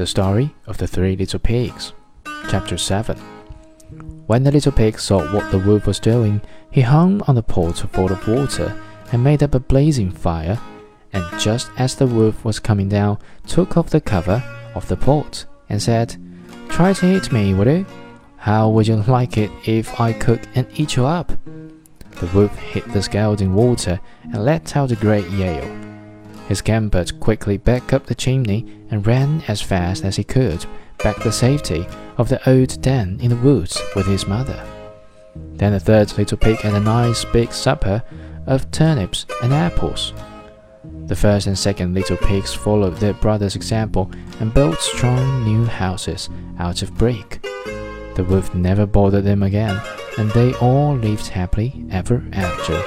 The Story of the Three Little Pigs. Chapter 7 When the little pig saw what the wolf was doing, he hung on the pot full of water and made up a blazing fire, and just as the wolf was coming down, took off the cover of the pot and said, Try to eat me, will you? How would you like it if I cook and eat you up? The wolf hit the scalding water and let out a great yell. He scampered quickly back up the chimney and ran as fast as he could back the safety of the old den in the woods with his mother. Then the third little pig had a nice big supper of turnips and apples. The first and second little pigs followed their brother's example and built strong new houses out of brick. The wolf never bothered them again, and they all lived happily ever after.